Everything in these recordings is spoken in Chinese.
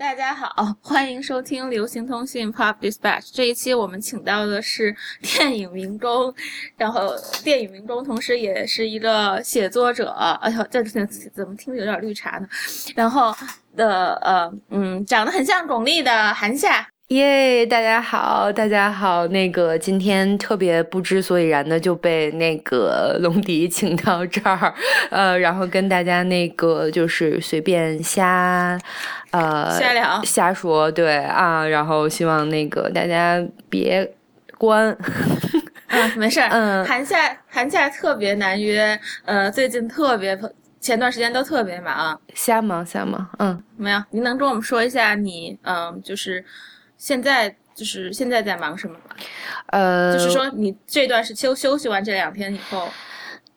大家好，欢迎收听流行通讯 Pop Dispatch。这一期我们请到的是 电影明中，然后电影明中同时也是一个写作者。哎呦，这怎么听着有点绿茶呢？然后的呃嗯，长得很像巩俐的韩夏。耶，大家好，大家好。那个今天特别不知所以然的就被那个龙迪请到这儿，呃，然后跟大家那个就是随便瞎，呃，瞎聊瞎说，对啊，然后希望那个大家别关，啊，没事儿，嗯，寒假寒假特别难约，呃，最近特别前段时间都特别忙，瞎忙瞎忙，嗯，没有，您能跟我们说一下你，嗯，就是。现在就是现在在忙什么吗？呃，就是说你这段是休休息完这两天以后，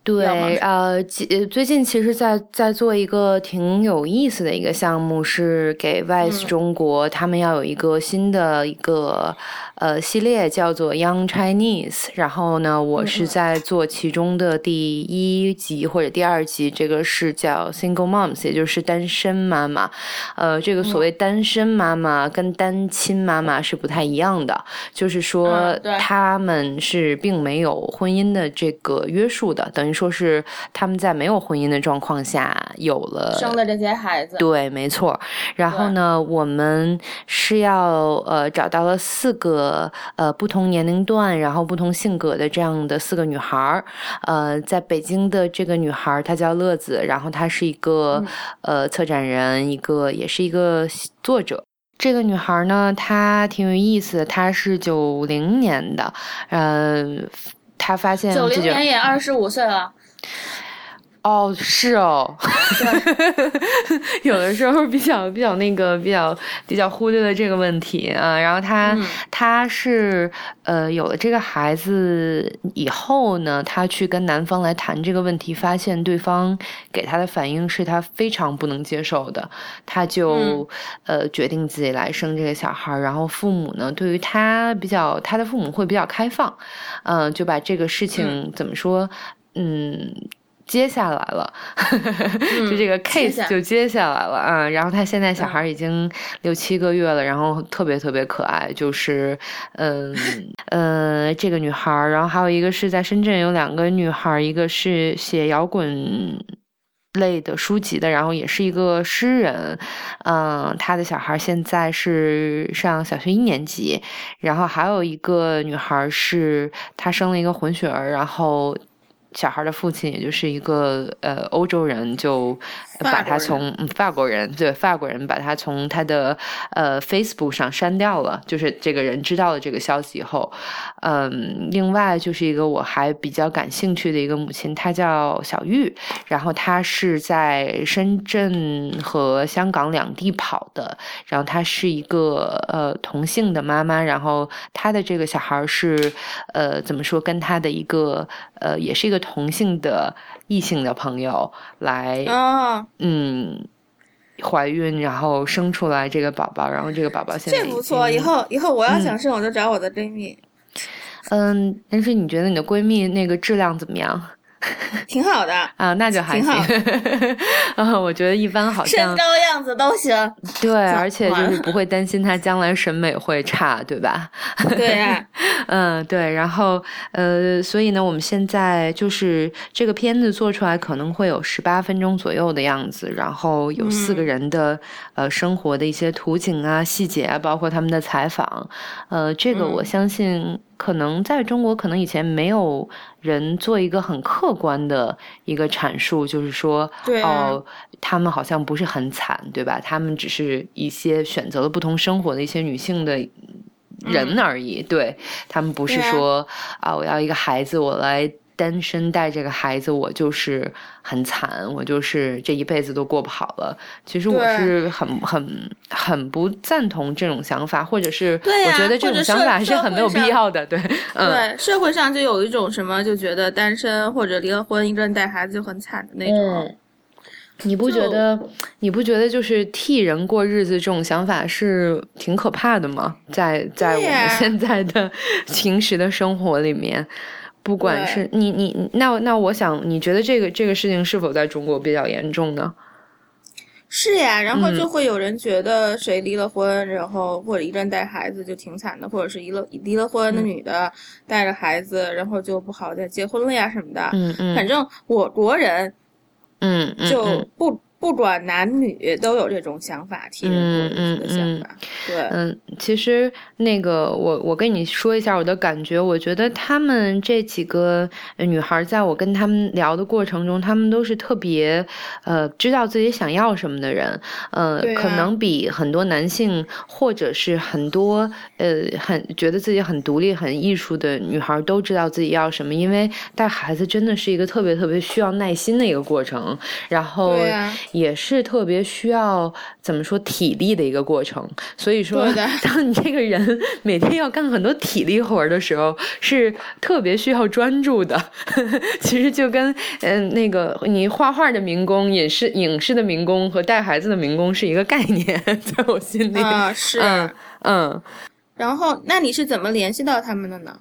对，呃，最近其实，在在做一个挺有意思的一个项目，是给 VICE 中国，他们要有一个新的一个。呃，系列叫做 Young Chinese，然后呢，我是在做其中的第一集或者第二集，这个是叫 Single Moms，也就是单身妈妈。呃，这个所谓单身妈妈跟单亲妈妈是不太一样的，就是说他们是并没有婚姻的这个约束的，等于说是他们在没有婚姻的状况下有了生了这些孩子。对，没错。然后呢，我们是要呃找到了四个。呃呃，不同年龄段，然后不同性格的这样的四个女孩儿，呃，在北京的这个女孩儿她叫乐子，然后她是一个呃策展人，一个也是一个作者。这个女孩呢，她挺有意思，她是九零年的，嗯，她发现九零年也二十五岁了。哦，是哦，有的时候比较比较那个比较比较忽略了这个问题啊。然后他他是呃有了这个孩子以后呢，他去跟男方来谈这个问题，发现对方给他的反应是他非常不能接受的，他就呃决定自己来生这个小孩。然后父母呢，对于他比较他的父母会比较开放，嗯，就把这个事情怎么说，嗯。接下来了，就这个 case 就接下来了啊。然后他现在小孩已经六七个月了，然后特别特别可爱，就是嗯 呃这个女孩，然后还有一个是在深圳有两个女孩，一个是写摇滚类的书籍的，然后也是一个诗人，嗯，他的小孩现在是上小学一年级，然后还有一个女孩是她生了一个混血儿，然后。小孩的父亲，也就是一个呃欧洲人，就把他从法国人对法国人把他从他的呃 Facebook 上删掉了。就是这个人知道了这个消息以后，嗯，另外就是一个我还比较感兴趣的一个母亲，她叫小玉，然后她是在深圳和香港两地跑的，然后她是一个呃同性的妈妈，然后她的这个小孩是呃怎么说，跟她的一个呃也是一个。同性的异性的朋友来，嗯，怀孕然后生出来这个宝宝，然后这个宝宝现在这不错，以后以后我要想生我就找我的闺蜜。嗯，但是你觉得你的闺蜜那个质量怎么样？挺好的啊，那就还行。啊，我觉得一般好像身高样子都行。对，而且就是不会担心他将来审美会差，对吧？对呀，嗯，对。然后呃，所以呢，我们现在就是这个片子做出来可能会有十八分钟左右的样子，然后有四个人的呃生活的一些图景啊、细节啊，包括他们的采访。呃，这个我相信。可能在中国，可能以前没有人做一个很客观的一个阐述，就是说，哦，他们好像不是很惨，对吧？他们只是一些选择了不同生活的一些女性的人而已，对他们不是说啊，我要一个孩子，我来。单身带这个孩子，我就是很惨，我就是这一辈子都过不好了。其实我是很很很不赞同这种想法，或者是我觉得这种想法是很没有必要的。对，嗯对，社会上就有一种什么，就觉得单身或者离了婚一个人带孩子就很惨的那种。你不觉得？你不觉得就是替人过日子这种想法是挺可怕的吗？在在我们现在的 平时的生活里面。不管是你你那那我想你觉得这个这个事情是否在中国比较严重呢？是呀，然后就会有人觉得谁离了婚，然后或者一个人带孩子就挺惨的，或者是离了离了婚的女的带着孩子，然后就不好再结婚了呀什么的。嗯嗯，反正我国人，嗯就不。不管男女都有这种想法，提人的想法。对，嗯，其实那个我我跟你说一下我的感觉，我觉得他们这几个女孩，在我跟他们聊的过程中，他们都是特别呃知道自己想要什么的人，呃，可能比很多男性或者是很多呃很觉得自己很独立、很艺术的女孩都知道自己要什么，因为带孩子真的是一个特别特别需要耐心的一个过程，然后。也是特别需要怎么说体力的一个过程，所以说，当你这个人每天要干很多体力活的时候，是特别需要专注的。其实就跟嗯那个你画画的民工、影视影视的民工和带孩子的民工是一个概念，在我心里啊是嗯。然后，那你是怎么联系到他们的呢？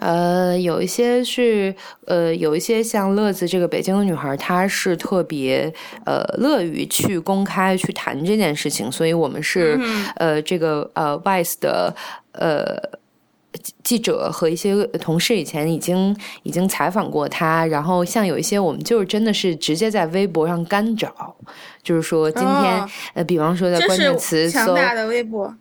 呃，有一些是，呃，有一些像乐子这个北京的女孩，她是特别呃乐于去公开去谈这件事情，所以我们是呃这个呃 VICE 的呃记者和一些同事以前已经已经采访过她，然后像有一些我们就是真的是直接在微博上干找，就是说今天呃，比方说在关键词强大的微博。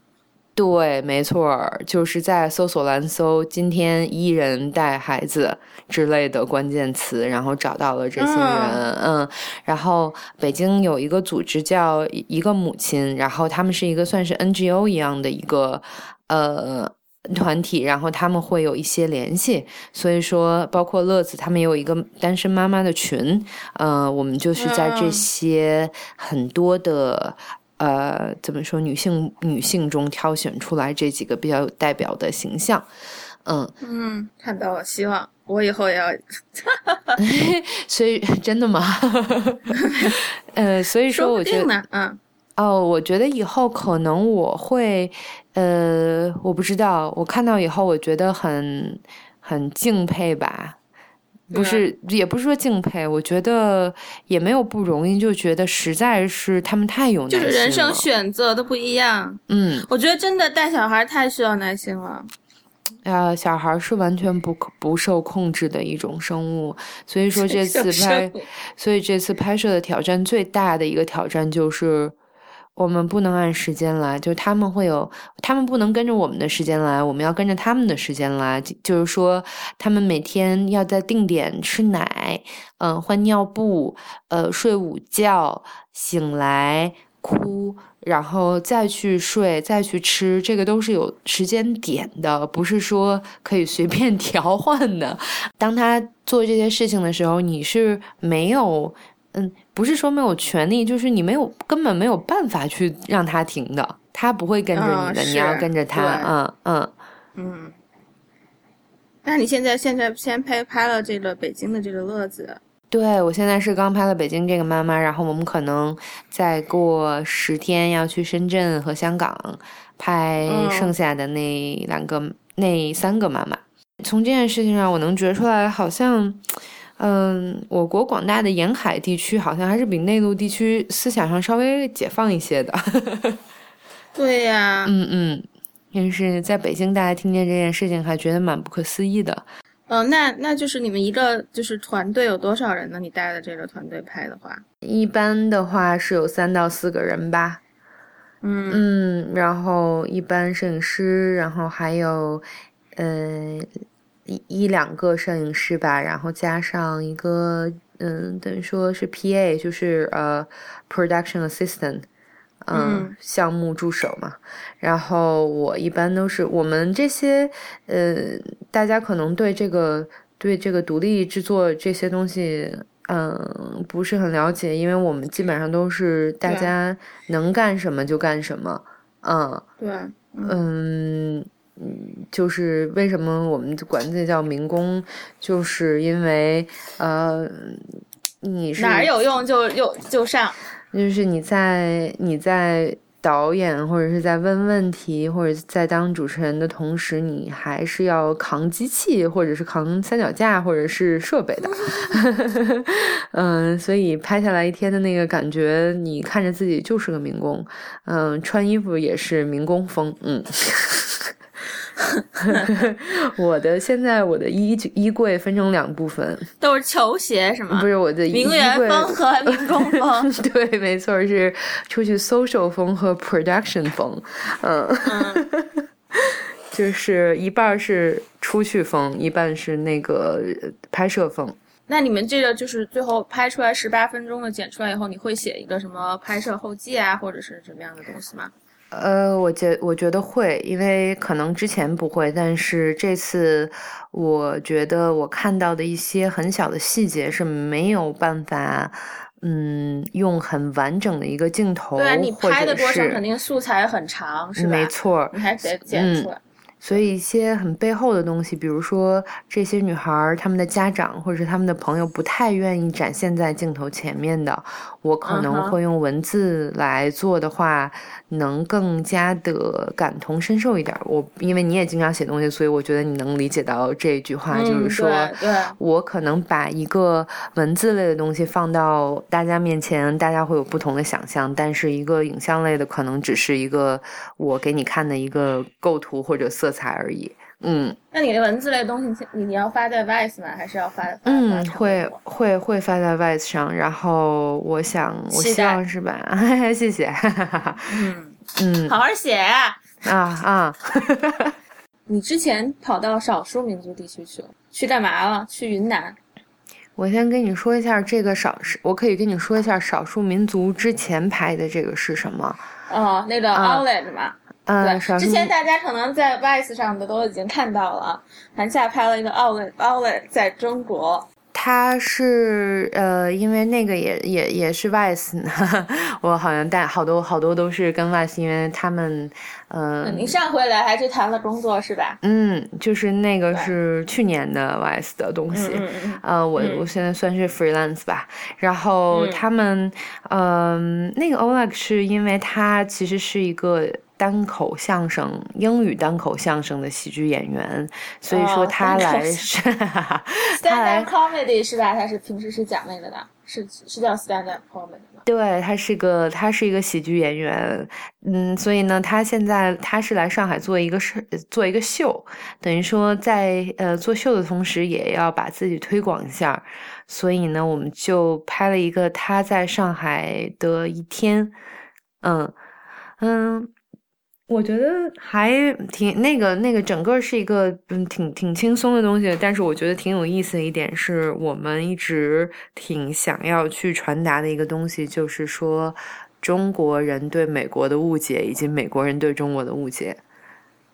对，没错，就是在搜索栏搜“今天一人带孩子”之类的关键词，然后找到了这些人。嗯，然后北京有一个组织叫“一个母亲”，然后他们是一个算是 NGO 一样的一个呃团体，然后他们会有一些联系。所以说，包括乐子他们也有一个单身妈妈的群。嗯，我们就是在这些很多的。呃，怎么说？女性女性中挑选出来这几个比较有代表的形象，嗯嗯，看到了，希望我以后也要。所以真的吗？呃，所以说我觉得，嗯，哦，我觉得以后可能我会，呃，我不知道，我看到以后我觉得很很敬佩吧。不是，也不是说敬佩，我觉得也没有不容易，就觉得实在是他们太有耐心了。就是人生选择都不一样。嗯，我觉得真的带小孩太需要耐心了。啊，小孩是完全不不受控制的一种生物，所以说 这次拍，所以这次拍摄的挑战最大的一个挑战就是。我们不能按时间来，就他们会有，他们不能跟着我们的时间来，我们要跟着他们的时间来。就是说，他们每天要在定点吃奶，嗯，换尿布，呃，睡午觉，醒来哭，然后再去睡，再去吃，这个都是有时间点的，不是说可以随便 调换的。当他做这些事情的时候，你是没有。嗯，不是说没有权利，就是你没有根本没有办法去让他停的，他不会跟着你的，你要跟着他。嗯嗯嗯。那你现在现在先拍拍了这个北京的这个乐子？对，我现在是刚拍了北京这个妈妈，然后我们可能再过十天要去深圳和香港拍剩下的那两个、那三个妈妈。从这件事情上，我能觉出来，好像。嗯，我国广大的沿海地区好像还是比内陆地区思想上稍微解放一些的。对呀，嗯嗯，但是在北京，大家听见这件事情还觉得蛮不可思议的。嗯，那那就是你们一个就是团队有多少人呢？你带的这个团队拍的话，一般的话是有三到四个人吧。嗯嗯，然后一般摄影师，然后还有呃。一一两个摄影师吧，然后加上一个，嗯，等于说是 P.A.，就是呃，production assistant，嗯，项目助手嘛。然后我一般都是我们这些，呃，大家可能对这个对这个独立制作这些东西，嗯，不是很了解，因为我们基本上都是大家能干什么就干什么，嗯，对，嗯。嗯，就是为什么我们管这叫民工，就是因为呃，你是哪儿有用就就就上，就是你在你在导演或者是在问问题或者在当主持人的同时，你还是要扛机器或者是扛三脚架或者是设备的。嗯，所以拍下来一天的那个感觉，你看着自己就是个民工。嗯，穿衣服也是民工风。嗯。我的现在我的衣衣柜分成两部分，都是球鞋是吗？不是我的名媛风和民工风。对，没错，是出去 social 风和 production 风。嗯，就是一半是出去风，一半是那个拍摄风。那你们这个就是最后拍出来十八分钟的剪出来以后，你会写一个什么拍摄后记啊，或者是什么样的东西吗？呃，我觉我觉得会，因为可能之前不会，但是这次我觉得我看到的一些很小的细节是没有办法，嗯，用很完整的一个镜头，对啊，你拍的过程肯定素材很长，是吧？没错，你还得剪出来。所以一些很背后的东西，比如说这些女孩儿她们的家长或者是她们的朋友不太愿意展现在镜头前面的，我可能会用文字来做的话，能更加的感同身受一点。我因为你也经常写东西，所以我觉得你能理解到这句话，就是说我可能把一个文字类的东西放到大家面前，大家会有不同的想象，但是一个影像类的可能只是一个我给你看的一个构图或者色。才而已，嗯。那你的文字类东西，你你要发在 Vice 吗？还是要发？嗯，会会会发在 Vice 上。然后我想，我希望是吧？谢谢。嗯 嗯，好好写啊啊啊！你之前跑到少数民族地区去了，去干嘛了？去云南。我先跟你说一下这个少，我可以跟你说一下少数民族之前拍的这个是什么？哦，那个 Outlet 嘛。对，之前大家可能在 Vice 上的都已经看到了，韩夏拍了一个 Outlet Outlet 在中国。他是呃，因为那个也也也是 Vice，我好像带好多好多都是跟 Vice，因为他们呃。你上回来还去谈了工作是吧？嗯，就是那个是去年的 Vice 的东西，呃，我我现在算是 freelance 吧。然后他们嗯，那个 Oleg 是因为他其实是一个。单口相声，英语单口相声的喜剧演员，所以说 他来是 stand up comedy 是吧？他是平时是讲那个的，是是叫 stand up comedy 吗？对，他是个他是一个喜剧演员，嗯，所以呢，他现在他是来上海做一个事，做一个秀，等于说在呃做秀的同时，也要把自己推广一下，所以呢，我们就拍了一个他在上海的一天，嗯嗯。我觉得还挺那个那个，整个是一个嗯挺挺轻松的东西。但是我觉得挺有意思的一点是，我们一直挺想要去传达的一个东西，就是说中国人对美国的误解，以及美国人对中国的误解。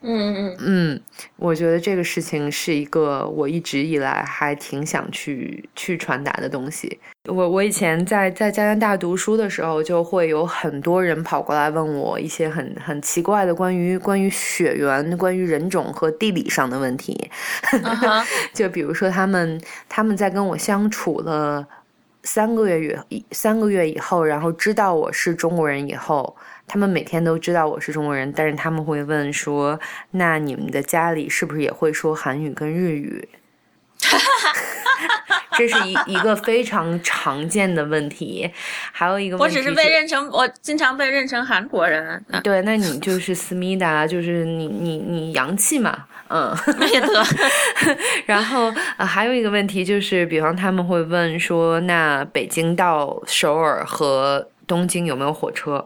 嗯嗯嗯，我觉得这个事情是一个我一直以来还挺想去去传达的东西。我我以前在在加拿大读书的时候，就会有很多人跑过来问我一些很很奇怪的关于关于血缘、关于人种和地理上的问题。就比如说他们他们在跟我相处了三个月以三个月以后，然后知道我是中国人以后。他们每天都知道我是中国人，但是他们会问说：“那你们的家里是不是也会说韩语跟日语？” 这是一一个非常常见的问题。还有一个问题，我只是被认成，我经常被认成韩国人。对，那你就是思密达，就是你你你洋气嘛，嗯。也得。然后还有一个问题就是，比方他们会问说：“那北京到首尔和东京有没有火车？”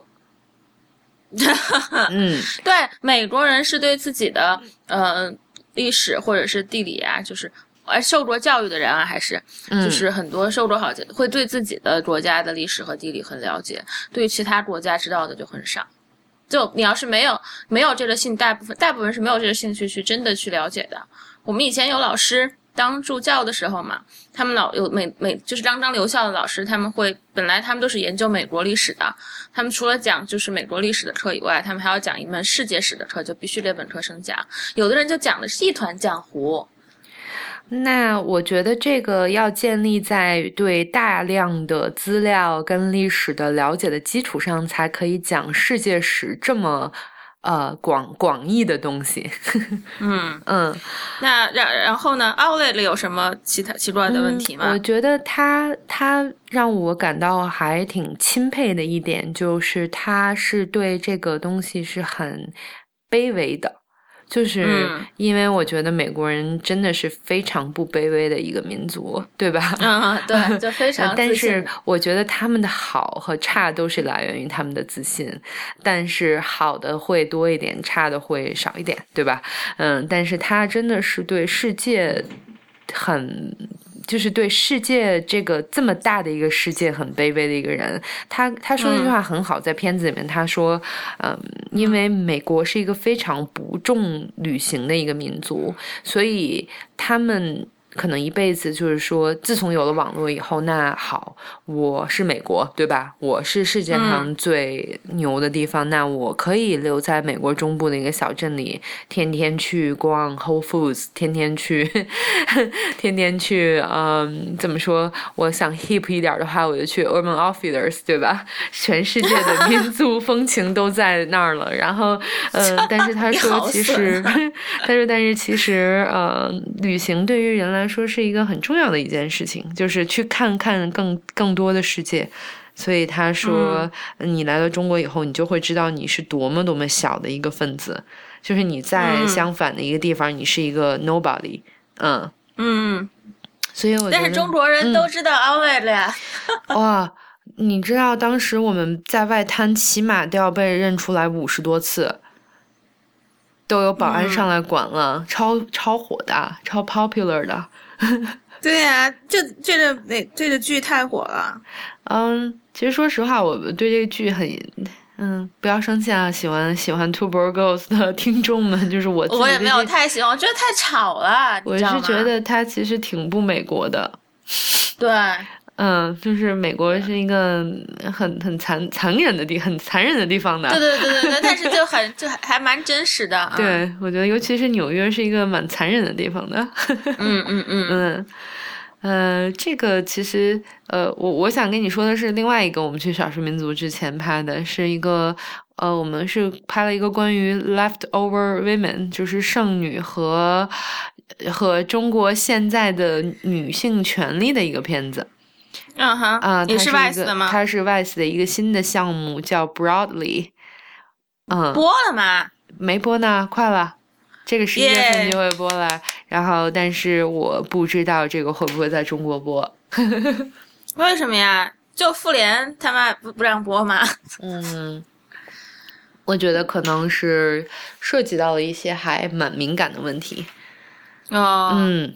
嗯，对，美国人是对自己的呃历史或者是地理啊，就是呃受过教育的人啊，还是就是很多受过好会对自己的国家的历史和地理很了解，对其他国家知道的就很少。就你要是没有没有这个兴，大部分大部分是没有这个兴趣去真的去了解的。我们以前有老师。当助教的时候嘛，他们老有每每就是刚刚留校的老师，他们会本来他们都是研究美国历史的，他们除了讲就是美国历史的课以外，他们还要讲一门世界史的课，就必须得本科生讲。有的人就讲的是一团浆糊。那我觉得这个要建立在对大量的资料跟历史的了解的基础上，才可以讲世界史这么呃广广义的东西。嗯嗯，那然然后呢？Outlet 有什么其他奇怪的问题吗？我觉得他他让我感到还挺钦佩的一点，就是他是对这个东西是很卑微的。就是因为我觉得美国人真的是非常不卑微的一个民族，对吧？嗯，对，就非常。但是我觉得他们的好和差都是来源于他们的自信，但是好的会多一点，差的会少一点，对吧？嗯，但是他真的是对世界很。就是对世界这个这么大的一个世界很卑微的一个人，他他说那句话很好，在片子里面他说，嗯，因为美国是一个非常不重旅行的一个民族，所以他们。可能一辈子就是说，自从有了网络以后，那好，我是美国，对吧？我是世界上最牛的地方，那我可以留在美国中部的一个小镇里，天天去逛 Whole Foods，天天去，天天去，嗯，怎么说？我想 hip 一点的话，我就去 Urban Outfitters，对吧？全世界的民 族风情都在那儿了。然后，嗯，但是他说，其实，他说，但是其实，呃，旅行对于人来说是一个很重要的一件事情，就是去看看更更多的世界。所以他说，你来到中国以后，你就会知道你是多么多么小的一个分子。就是你在相反的一个地方，你是一个 nobody。嗯嗯。所以我但是中国人都知道 Outlet 呀。哇，你知道当时我们在外滩起码都要被认出来五十多次。都有保安上来管了，超超火的，超 popular 的。对呀，这这个那这个剧太火了。嗯，其实说实话，我对这个剧很，嗯，不要生气啊，喜欢喜欢 Two Boy Girls 的 听众们，就是我。我也没有太喜欢，我觉得太吵了。我是觉得它其实挺不美国的。对。嗯，就是美国是一个很很残残忍的地，很残忍的地方的。对对对对对，但是就很就还蛮真实的。对，我觉得尤其是纽约是一个蛮残忍的地方的。嗯嗯嗯 嗯，呃，这个其实呃，我我想跟你说的是另外一个，我们去少数民族之前拍的是一个呃，我们是拍了一个关于 leftover women，就是剩女和和中国现在的女性权利的一个片子。嗯哼，啊，也是 Vice 的吗？它是 Vice 的一个新的项目，叫 Broadly。嗯，播了吗？没播呢，快了，这个十一月份就会播了。然后，但是我不知道这个会不会在中国播。为什么呀？就复联他妈不不让播吗？嗯，我觉得可能是涉及到了一些还蛮敏感的问题。哦，嗯。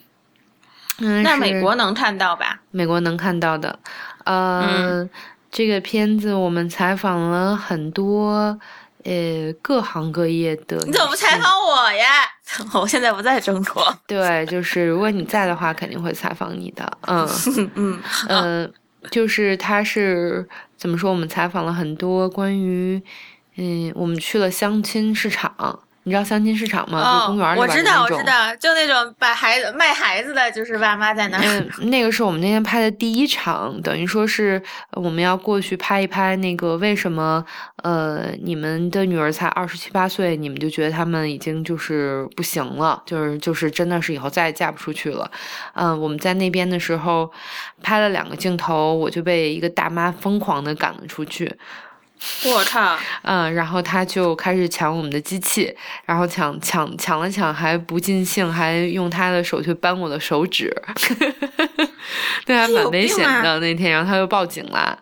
那美国能看到吧？美国能看到的，呃，这个片子我们采访了很多，呃，各行各业的。你怎么不采访我呀？我现在不在中国。对，就是如果你在的话，肯定会采访你的。嗯 嗯嗯，就是他是怎么说？我们采访了很多关于，嗯，我们去了相亲市场。你知道相亲市场吗？就公园里边我知道，我知道，就那种把孩子卖孩子的，就是爸妈在那儿。嗯，那个是我们那天拍的第一场，等于说是我们要过去拍一拍那个为什么呃你们的女儿才二十七八岁，你们就觉得他们已经就是不行了，就是就是真的是以后再也嫁不出去了。嗯，我们在那边的时候拍了两个镜头，我就被一个大妈疯狂的赶了出去。我靠！嗯，然后他就开始抢我们的机器，然后抢抢抢了抢还不尽兴，还用他的手去扳我的手指，对，还蛮危险的那天。然后他又报警了，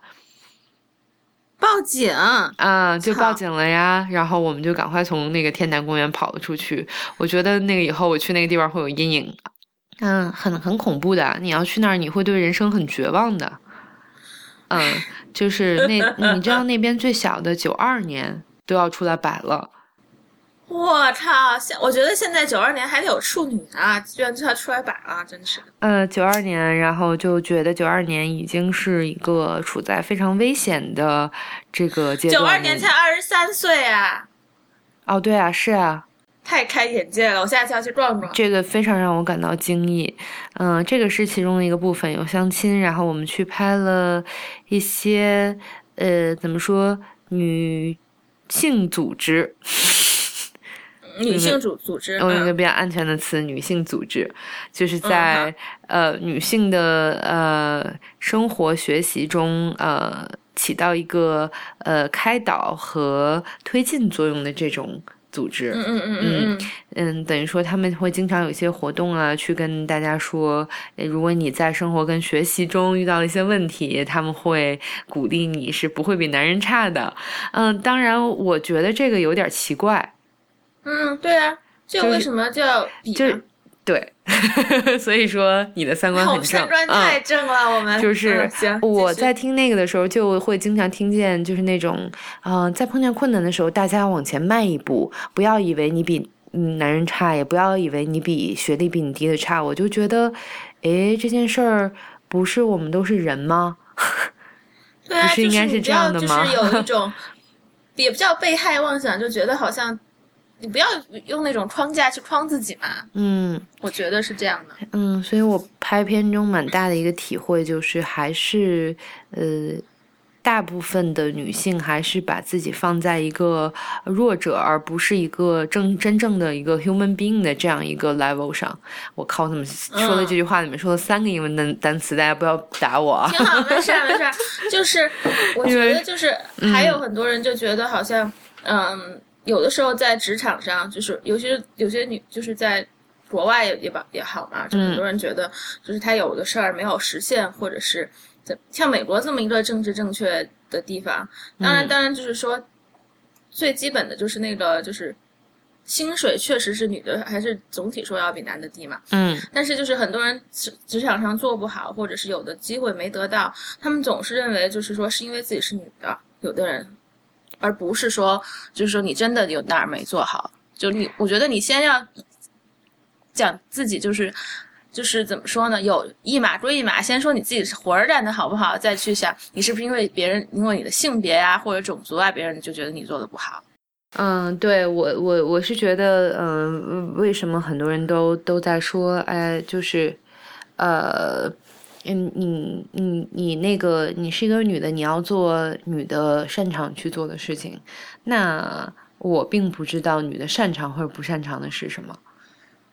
报警啊，就报警了呀。然后我们就赶快从那个天坛公园跑了出去。我觉得那个以后我去那个地方会有阴影，嗯，很很恐怖的。你要去那儿，你会对人生很绝望的，嗯。就是那，你知道那边最小的九二年都要出来摆了。我操！现我觉得现在九二年还得有处女啊，居然就要出来摆了，真是。呃，九二年，然后就觉得九二年已经是一个处在非常危险的这个阶段。九二年才二十三岁啊！哦，对啊，是啊。太开眼界了，我下次要去逛逛。这个非常让我感到惊异。嗯，这个是其中的一个部分，有相亲，然后我们去拍了一些呃，怎么说女性组织。女性组组织，用一个比较安全的词，女性组织，就是在呃女性的呃生活学习中呃起到一个呃开导和推进作用的这种组织。嗯嗯嗯嗯嗯，等于说他们会经常有一些活动啊，去跟大家说，如果你在生活跟学习中遇到了一些问题，他们会鼓励你是不会比男人差的。嗯，当然，我觉得这个有点奇怪。嗯，对啊，这为什么叫比？对，所以说你的三观很正，三观太正了。我们就是我在听那个的时候，就会经常听见，就是那种，嗯，在碰见困难的时候，大家往前迈一步，不要以为你比男人差，也不要以为你比学历比你低的差。我就觉得，哎，这件事儿不是我们都是人吗？对啊，是应该是这样的吗？就是有一种，也不叫被害妄想，就觉得好像。你不要用那种框架去框自己嘛。嗯，我觉得是这样的。嗯，所以我拍片中蛮大的一个体会就是，还是呃，大部分的女性还是把自己放在一个弱者，而不是一个正真正的一个 human being 的这样一个 level 上。我靠，怎么说的这句话里面说了三个英文单单词？大家不要打我啊。挺好，没事没事。就是我觉得，就是还有很多人就觉得好像，嗯。有的时候在职场上，就是有些有些女，就是在国外也也吧也好嘛，就很多人觉得，就是他有的事儿没有实现，或者是在像美国这么一个政治正确的地方，当然当然就是说，最基本的就是那个就是薪水确实是女的还是总体说要比男的低嘛，嗯，但是就是很多人职职场上做不好，或者是有的机会没得到，他们总是认为就是说是因为自己是女的，有的人。而不是说，就是说你真的有哪儿没做好，就你，我觉得你先要讲自己，就是，就是怎么说呢？有一码归一码，先说你自己是活儿干的好不好，再去想你是不是因为别人因为你的性别啊或者种族啊，别人就觉得你做的不好。嗯，对我我我是觉得，嗯，为什么很多人都都在说，哎，就是，呃。嗯，你你你那个，你是一个女的，你要做女的擅长去做的事情。那我并不知道女的擅长或者不擅长的是什么。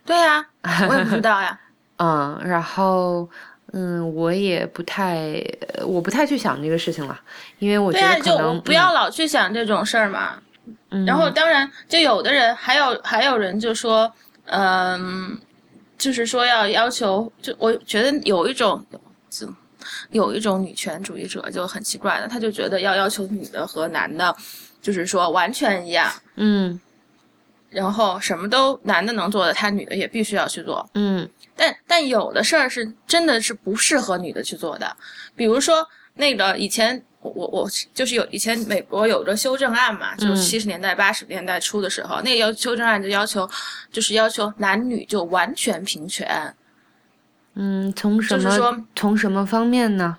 对呀，我也不知道呀。嗯，然后嗯，我也不太，我不太去想这个事情了，因为我觉得可能不要老去想这种事儿嘛。然后当然，就有的人还有还有人就说，嗯。就是说要要求，就我觉得有一种，有一种女权主义者就很奇怪的，他就觉得要要求女的和男的，就是说完全一样，嗯，然后什么都男的能做的，他女的也必须要去做，嗯，但但有的事儿是真的是不适合女的去做的，比如说那个以前。我我就是有以前美国有个修正案嘛，就是七十年代八十年代初的时候，那个要修正案就要求，就是要求男女就完全平权。嗯，从什么就是说从什么方面呢？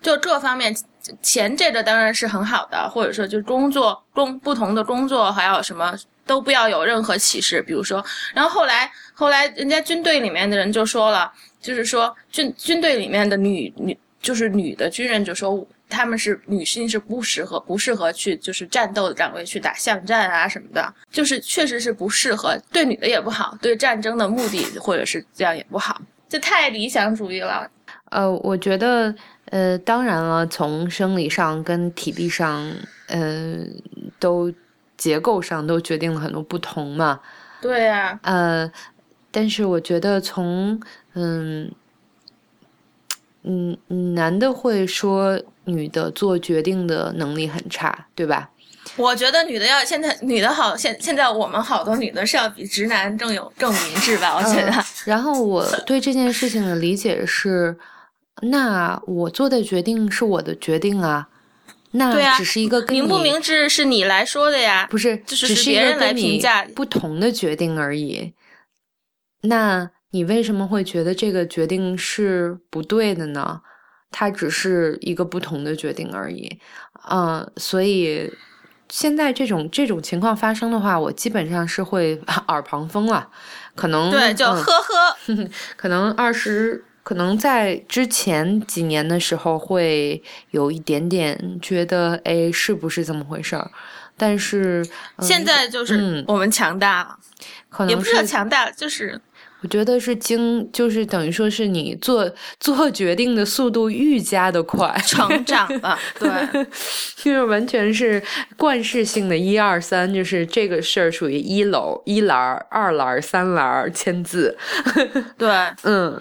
就这方面，钱这个当然是很好的，或者说就工作工不同的工作还有什么都不要有任何歧视。比如说，然后后来后来人家军队里面的人就说了，就是说军军队里面的女女就是女的军人就说。他们是女性是不适合不适合去就是战斗的岗位去打巷战啊什么的，就是确实是不适合，对女的也不好，对战争的目的或者是这样也不好，这太理想主义了。呃，我觉得，呃，当然了，从生理上跟体力上，呃，都结构上都决定了很多不同嘛。对呀。呃，但是我觉得从嗯。嗯，男的会说女的做决定的能力很差，对吧？我觉得女的要现在女的好，现现在我们好多女的是要比直男更有更明智吧？我觉得。然后我对这件事情的理解是，那我做的决定是我的决定啊，那只是一个明不明智是你来说的呀，不是，就是别人来评价不同的决定而已。那。你为什么会觉得这个决定是不对的呢？它只是一个不同的决定而已，嗯，所以现在这种这种情况发生的话，我基本上是会 耳旁风了，可能对，就呵呵，可能二十，可能在之前几年的时候会有一点点觉得，哎，是不是这么回事儿？但是现在就是我们强大了，可能也不是强大，就是我觉得是经，就是等于说是你做做决定的速度愈加的快，成长了，对，就是完全是惯式性的一二三，就是这个事儿属于一楼一栏二栏三栏签字，对，嗯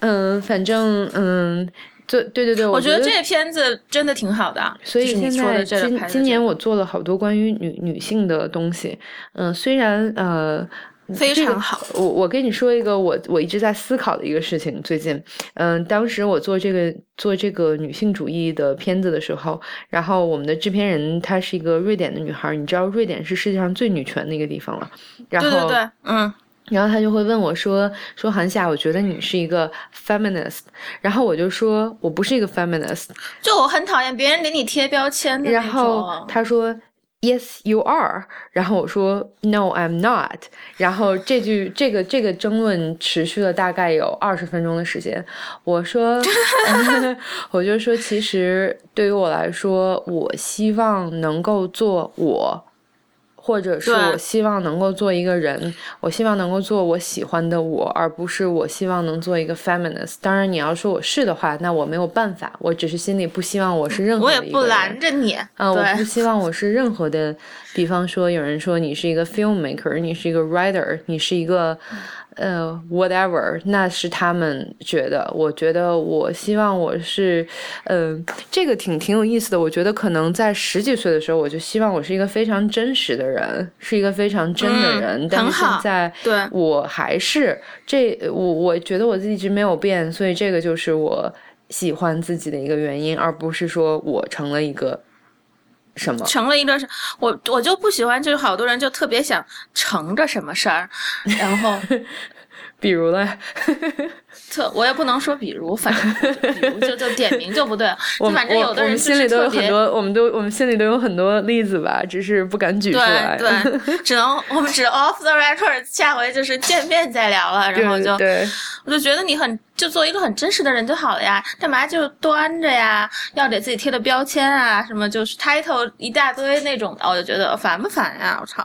嗯，反正嗯。对对对对，我觉得这片子真的挺好的。所以现在今今年我做了好多关于女女性的东西。嗯，虽然呃非常好。我我跟你说一个我我一直在思考的一个事情。最近，嗯，当时我做这个做这个女性主义的片子的时候，然后我们的制片人她是一个瑞典的女孩，你知道瑞典是世界上最女权的一个地方了。然后对对对，嗯。然后他就会问我说：“说韩夏，我觉得你是一个 feminist。”然后我就说：“我不是一个 feminist。”就我很讨厌别人给你贴标签的然后他说：“Yes, you are。”然后我说：“No, I'm not。”然后这句这个这个争论持续了大概有二十分钟的时间。我说：“我就说，其实对于我来说，我希望能够做我。”或者是我希望能够做一个人，我希望能够做我喜欢的我，而不是我希望能做一个 feminist。当然，你要说我是的话，那我没有办法，我只是心里不希望我是任何。我也不拦着你。嗯，我不希望我是任何的，比方说有人说你是一个 filmmaker，你是一个 writer，你是一个。呃，whatever，那是他们觉得。我觉得，我希望我是，嗯，这个挺挺有意思的。我觉得可能在十几岁的时候，我就希望我是一个非常真实的人，是一个非常真的人。但是现在，对我还是这，我我觉得我自己一直没有变，所以这个就是我喜欢自己的一个原因，而不是说我成了一个。什么？成了一个是，我我就不喜欢，就是好多人就特别想成着什么事儿，然后，比如嘞，特我也不能说比如，反正比如就就点名就不对，就反正有的人心里都有很多，我们都我们心里都有很多例子吧，只是不敢举出来，对，只能我们只 off the record，下回就是见面再聊了，然后就，我就觉得你很。就做一个很真实的人就好了呀，干嘛就端着呀？要给自己贴的标签啊，什么就是 title 一大堆那种的，我就觉得烦不烦呀？我操！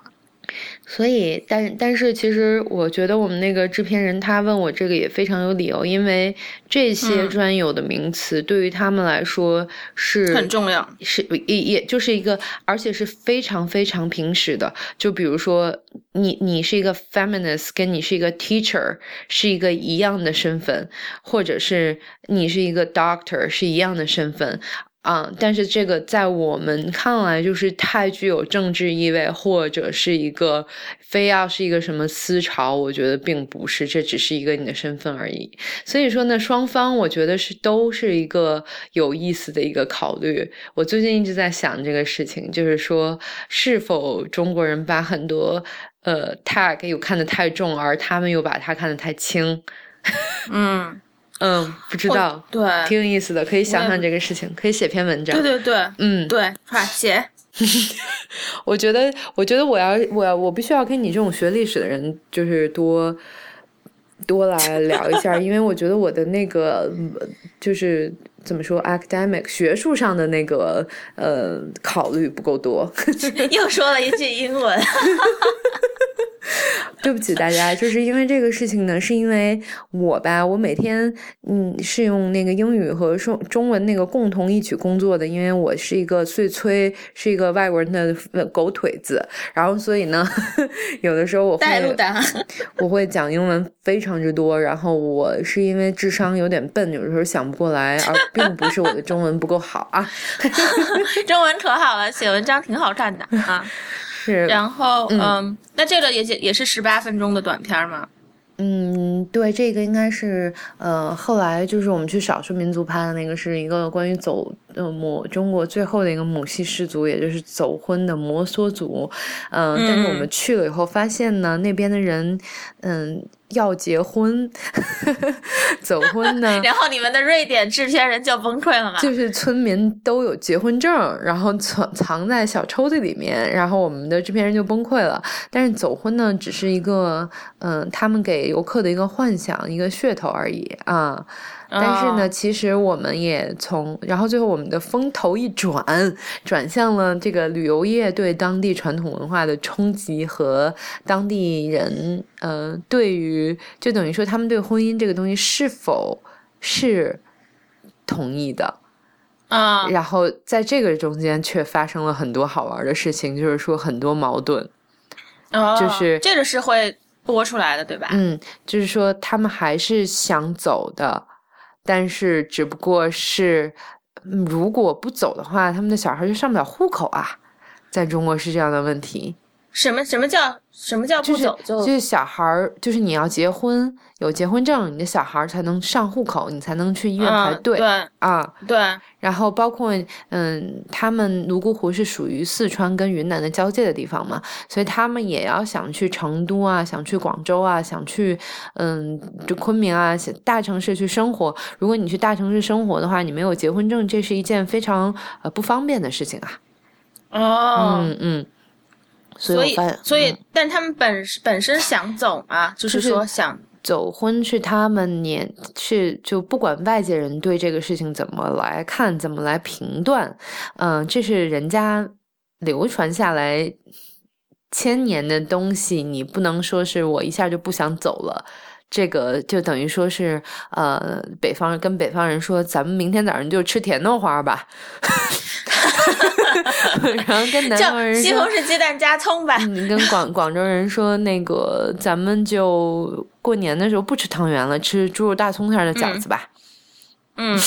所以，但但是，其实我觉得我们那个制片人他问我这个也非常有理由，因为这些专有的名词对于他们来说是很重要，是也也就是一个，而且是非常非常平时的。就比如说，你你是一个 feminist，跟你是一个 teacher 是一个一样的身份，或者是你是一个 doctor 是一样的身份。啊，但是这个在我们看来就是太具有政治意味，或者是一个非要是一个什么思潮，我觉得并不是，这只是一个你的身份而已。所以说呢，双方我觉得是都是一个有意思的一个考虑。我最近一直在想这个事情，就是说是否中国人把很多呃 tag 又看得太重，而他们又把它看得太轻。嗯。嗯，不知道，对，挺有意思的，可以想想这个事情，可以写篇文章。对对对，嗯，对，快写。我觉得，我觉得我要，我要，我必须要跟你这种学历史的人，就是多多来聊一下，因为我觉得我的那个就是怎么说，academic 学术上的那个呃考虑不够多。又说了一句英文。对不起大家，就是因为这个事情呢，是因为我吧，我每天嗯是用那个英语和中中文那个共同一起工作的，因为我是一个碎催，是一个外国人的狗腿子，然后所以呢，有的时候我会我会讲英文非常之多，然后我是因为智商有点笨，有的时候想不过来，而并不是我的中文不够好啊，中文可好了，写文章挺好看的啊。是，然后嗯，那这个也也是十八分钟的短片吗？嗯，对，这个应该是呃，后来就是我们去少数民族拍的那个，是一个关于走呃母中国最后的一个母系氏族，也就是走婚的摩梭族。嗯，但是我们去了以后发现呢，那边的人，嗯。要结婚，走婚呢？然后你们的瑞典制片人就崩溃了嘛？就是村民都有结婚证，然后藏藏在小抽屉里面，然后我们的制片人就崩溃了。但是走婚呢，只是一个嗯，他们给游客的一个幻想，一个噱头而已啊。但是呢，其实我们也从，然后最后我们的风头一转，转向了这个旅游业对当地传统文化的冲击和当地人，呃，对于就等于说他们对婚姻这个东西是否是同意的啊？然后在这个中间却发生了很多好玩的事情，就是说很多矛盾，就是这个是会播出来的，对吧？嗯，就是说他们还是想走的。但是，只不过是，如果不走的话，他们的小孩就上不了户口啊，在中国是这样的问题。什么什么叫什么叫不走就就是小孩儿，就是你要结婚有结婚证，你的小孩儿才能上户口，你才能去医院排队。对啊，对。然后包括嗯，他们泸沽湖是属于四川跟云南的交界的地方嘛，所以他们也要想去成都啊，想去广州啊，想去嗯，就昆明啊大城市去生活。如果你去大城市生活的话，你没有结婚证，这是一件非常呃不方便的事情啊。哦，嗯嗯。所以，所以，但他们本本身想走啊，就是说想走婚是他们年是就不管外界人对这个事情怎么来看，怎么来评断，嗯，这是人家流传下来千年的东西，你不能说是我一下就不想走了，这个就等于说是呃，北方跟北方人说，咱们明天早上就吃甜豆花吧。然后跟南方人说西红柿鸡蛋加葱吧。你跟广广州人说那个，咱们就过年的时候不吃汤圆了，吃猪肉大葱馅的饺子吧。嗯，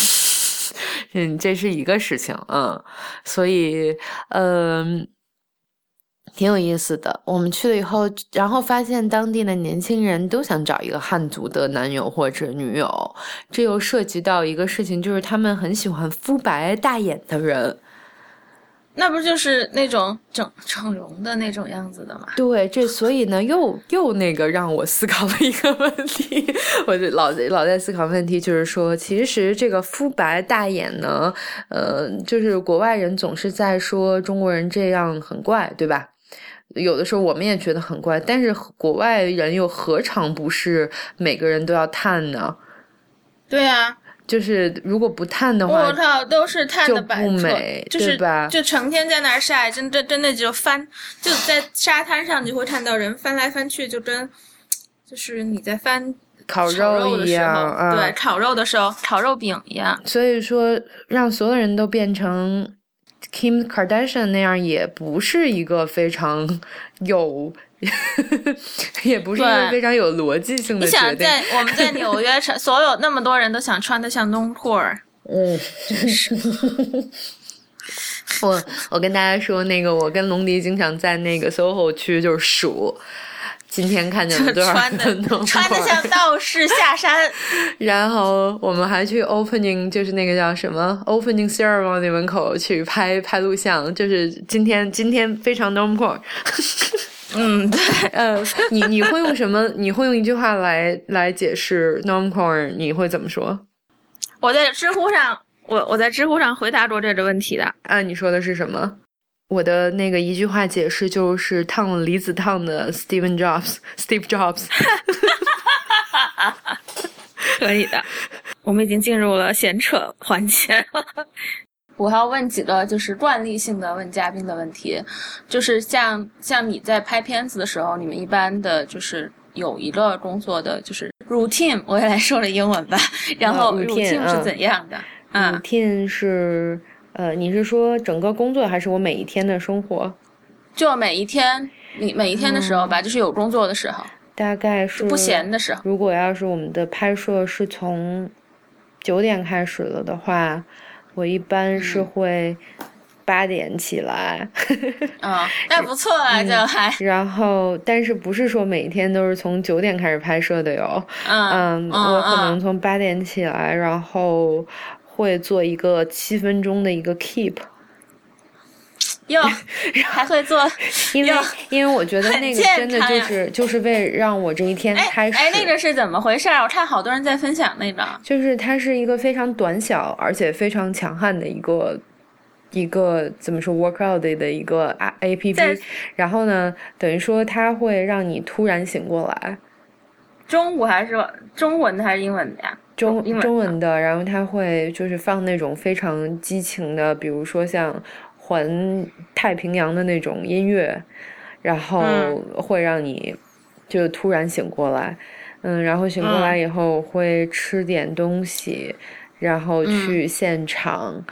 嗯，这是一个事情，嗯，所以嗯，挺有意思的。我们去了以后，然后发现当地的年轻人都想找一个汉族的男友或者女友，这又涉及到一个事情，就是他们很喜欢肤白大眼的人。那不就是那种整整容的那种样子的吗？对，这所以呢，又又那个让我思考了一个问题，我就老老在思考问题，就是说，其实这个肤白大眼呢，呃，就是国外人总是在说中国人这样很怪，对吧？有的时候我们也觉得很怪，但是国外人又何尝不是每个人都要探呢？对啊。就是如果不探的话，我靠，都是探的不美，就是吧？就成天在那儿晒，真真真的就翻，就在沙滩上你会看到人翻来翻去，就跟就是你在翻烤肉一样，对，烤肉的时候烤肉饼一样。所以说，让所有人都变成 Kim Kardashian 那样，也不是一个非常有。也不是一个非常有逻辑性的决定。你想在我们在纽约，所有那么多人都想穿的像 Noncore。嗯，是。我我跟大家说，那个我跟龙迪经常在那个 SOHO 区就是数，今天看见了多少穿的 穿的像道士下山。然后我们还去 Opening，就是那个叫什么 Opening Ceremony 门口去拍拍录像，就是今天今天非常 n o r m core。嗯，对，呃，你你会用什么？你会用一句话来来解释 normcore？你会怎么说？我在知乎上，我我在知乎上回答过这个问题的。啊，你说的是什么？我的那个一句话解释就是烫离子烫的 Steven Jobs，Steve Jobs。可以的，我们已经进入了闲扯环节。我要问几个就是惯例性的问嘉宾的问题，就是像像你在拍片子的时候，你们一般的就是有一个工作的就是 routine，我也来说了英文吧，然后 routine 是怎样的？routine 是呃，你是说整个工作还是我每一天的生活？就每一天，你每一天的时候吧，就是有工作的时候，大概是不闲的时候。如果要是我们的拍摄是从九点开始了的话。我一般是会八点起来，啊，那不错啊，就还。然后，但是不是说每天都是从九点开始拍摄的哟？嗯，我可能从八点起来，然后会做一个七分钟的一个 keep。哟，还会做，因为因为我觉得那个真的就是就是为让我这一天开始。哎，那个是怎么回事？我看好多人在分享那个。就是它是一个非常短小而且非常强悍的一个一个怎么说 workout 的一个 A P P。然后呢，等于说它会让你突然醒过来。中午还是中文的还是英文的呀？中中文的。然后他会就是放那种非常激情的，比如说像。环太平洋的那种音乐，然后会让你就突然醒过来，嗯，然后醒过来以后会吃点东西，然后去现场，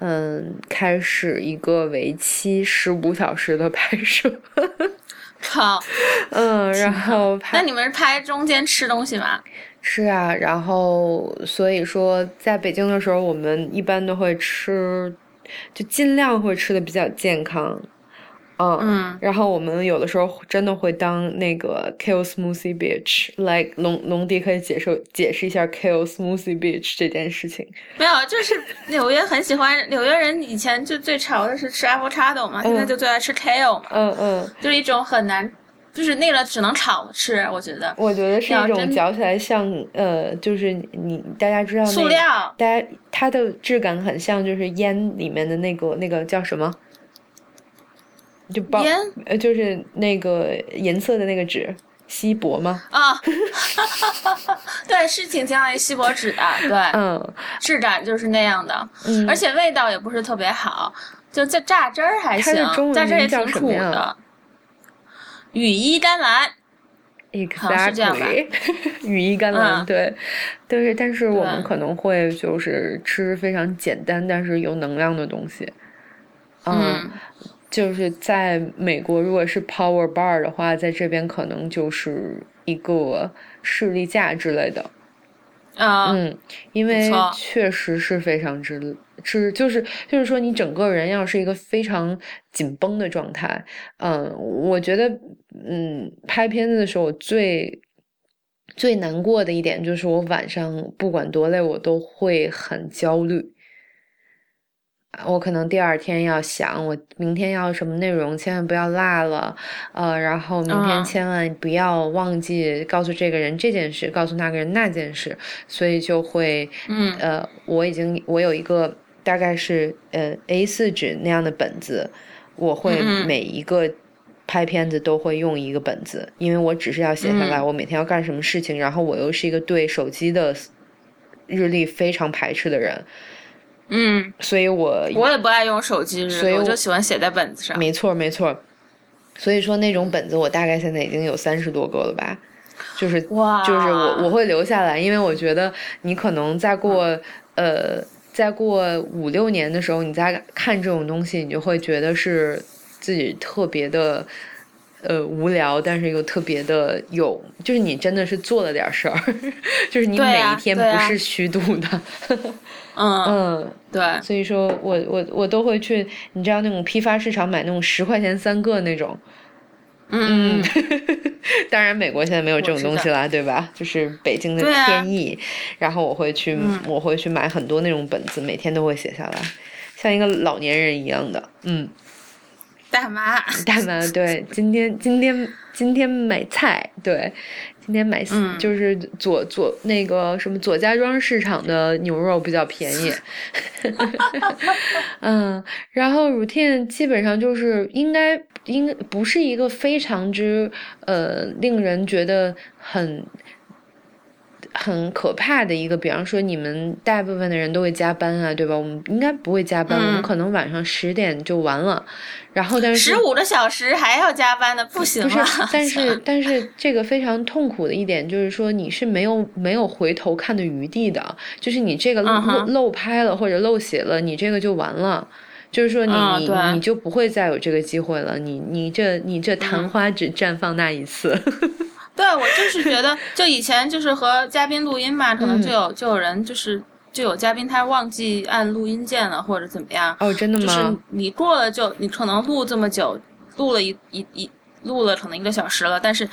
嗯，开始一个为期十五小时的拍摄。好，嗯，然后拍那你们是拍中间吃东西吗？吃啊，然后所以说在北京的时候，我们一般都会吃。就尽量会吃的比较健康，嗯，嗯然后我们有的时候真的会当那个 kale smoothie bitch，来龙龙迪可以解释解释一下 kale smoothie bitch 这件事情。没有，就是纽约很喜欢纽约人以前就最潮的是吃 avocado 嘛，现在就最爱吃 kale 嘛，嗯嗯，就是一种很难。就是那个只能炒吃，我觉得。我觉得是一种嚼起来像呃，就是你大家知道那塑料，大家它的质感很像就是烟里面的那个那个叫什么？就包呃，就是那个银色的那个纸，锡箔吗？啊，对，是挺像那锡箔纸的，对，嗯，质感就是那样的，嗯，而且味道也不是特别好，就这榨汁儿还行，榨汁儿也挺苦的。羽衣甘蓝，exactly，羽衣甘蓝，对，但是但是我们可能会就是吃非常简单但是有能量的东西，嗯，就是在美国如果是 power bar 的话，在这边可能就是一个士力架之类的，啊，嗯，因为确实是非常之。是，就是就是说，你整个人要是一个非常紧绷的状态，嗯，我觉得，嗯，拍片子的时候最最难过的一点就是，我晚上不管多累，我都会很焦虑。我可能第二天要想，我明天要什么内容，千万不要落了，呃，然后明天千万不要忘记告诉这个人这件事，告诉那个人那件事，所以就会，嗯，呃，我已经我有一个。大概是呃 A 四纸那样的本子，我会每一个拍片子都会用一个本子，因为我只是要写下来我每天要干什么事情，然后我又是一个对手机的日历非常排斥的人，嗯，所以我我也不爱用手机日历，我就喜欢写在本子上。没错没错，所以说那种本子我大概现在已经有三十多个了吧，就是哇就是我我会留下来，因为我觉得你可能再过呃。再过五六年的时候，你再看这种东西，你就会觉得是自己特别的，呃，无聊，但是又特别的有，就是你真的是做了点事儿，就是你每一天不是虚度的。嗯嗯，对。所以说我我我都会去，你知道那种批发市场买那种十块钱三个那种。嗯，当然，美国现在没有这种东西啦，对吧？就是北京的天意。然后我会去，我会去买很多那种本子，每天都会写下来，像一个老年人一样的。嗯，大妈，大妈，对，今天今天今天买菜，对。今天买就是左左那个什么左家庄市场的牛肉比较便宜，嗯，然后 routine 基本上就是应该应不是一个非常之呃令人觉得很。很可怕的一个，比方说你们大部分的人都会加班啊，对吧？我们应该不会加班，我们可能晚上十点就完了。然后但是十五个小时还要加班的，不行不是，但 是但是这个非常痛苦的一点就是说你是没有没有回头看的余地的，就是你这个漏漏拍了或者漏写了，你这个就完了。就是说你你你就不会再有这个机会了。你你这你这昙花只绽放那一次。对，我就是觉得，就以前就是和嘉宾录音嘛，可能就有就有人就是就有嘉宾他忘记按录音键了，或者怎么样。哦，真的吗？就是你过了就你可能录这么久，录了一一一录了可能一个小时了，但是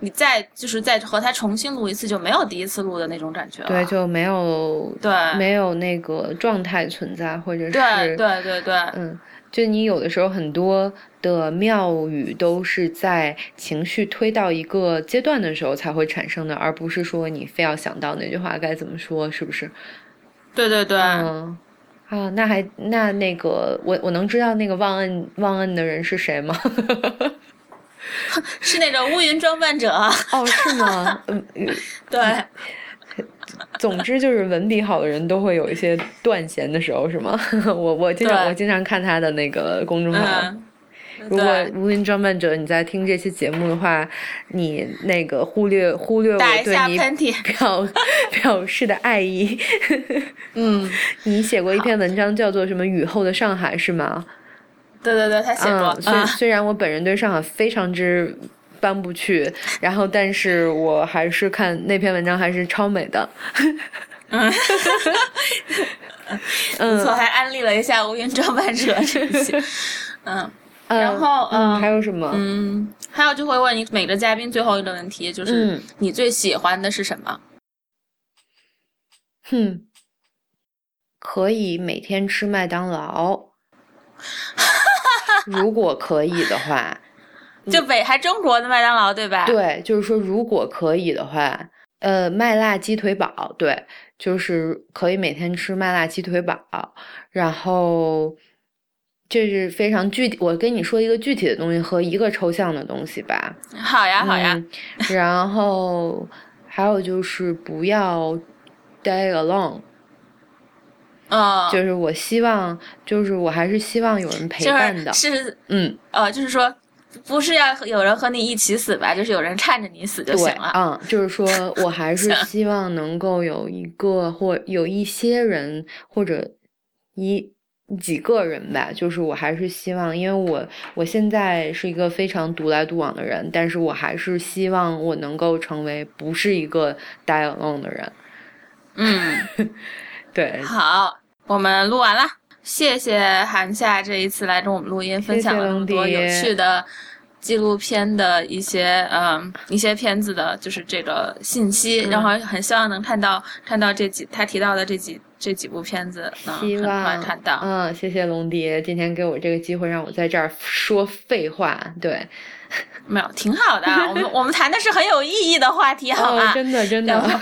你再就是再和他重新录一次，就没有第一次录的那种感觉了。对，就没有对没有那个状态存在，或者是对对对对，嗯，就你有的时候很多的妙语都是在情绪推到一个阶段的时候才会产生的，而不是说你非要想到那句话该怎么说，是不是？对对对，嗯。啊，那还那那个，我我能知道那个忘恩忘恩的人是谁吗？是那种乌云装扮者。哦，是吗？嗯，对。总之就是文笔好的人都会有一些断弦的时候，是吗？我我经常我经常看他的那个公众号。如果无名装扮者你在听这期节目的话，你那个忽略忽略我对你表 表示的爱意。嗯，你写过一篇文章叫做什么《雨后的上海》是吗？对对对，他写过。虽虽然我本人对上海非常之搬不去，然后但是我还是看那篇文章还是超美的。嗯，不错，还安利了一下无云装扮者这些。嗯。然后，嗯，还有什么？嗯，还有就会问你每个嘉宾最后一个问题，就是你最喜欢的是什么？哼，可以每天吃麦当劳，如果可以的话，就北还中国的麦当劳对吧？对，就是说如果可以的话，呃，麦辣鸡腿堡，对，就是可以每天吃麦辣鸡腿堡，然后。这是非常具体，我跟你说一个具体的东西和一个抽象的东西吧。好呀，好呀。然后还有就是不要 die alone。嗯，就是我希望，就是我还是希望有人陪伴的。是，嗯，呃，就是说，不是要有人和你一起死吧？就是有人看着你死就行了。嗯，就是说我还是希望能够有一个或有一些人或者一。几个人吧，就是我还是希望，因为我我现在是一个非常独来独往的人，但是我还是希望我能够成为不是一个 die alone 的人。嗯，对。好，我们录完了，谢谢韩夏这一次来跟我们录音，分享了那么多有趣的纪录片的一些嗯一些片子的，就是这个信息，然后很希望能看到看到这几他提到的这几。这几部片子能很快看到。嗯，谢谢龙迪今天给我这个机会，让我在这儿说废话。对，没有，挺好的。我们我们谈的是很有意义的话题，好吗？真的，真的。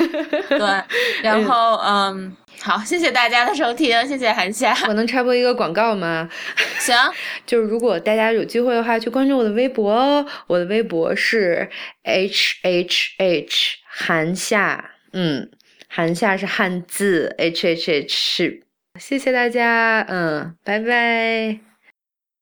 对，然后嗯，好，谢谢大家的收听，谢谢韩夏。我能插播一个广告吗？行，就是如果大家有机会的话，去关注我的微博哦。我的微博是 h h h 韩夏，嗯。韩夏是汉字，H H H，谢谢大家，嗯，拜拜。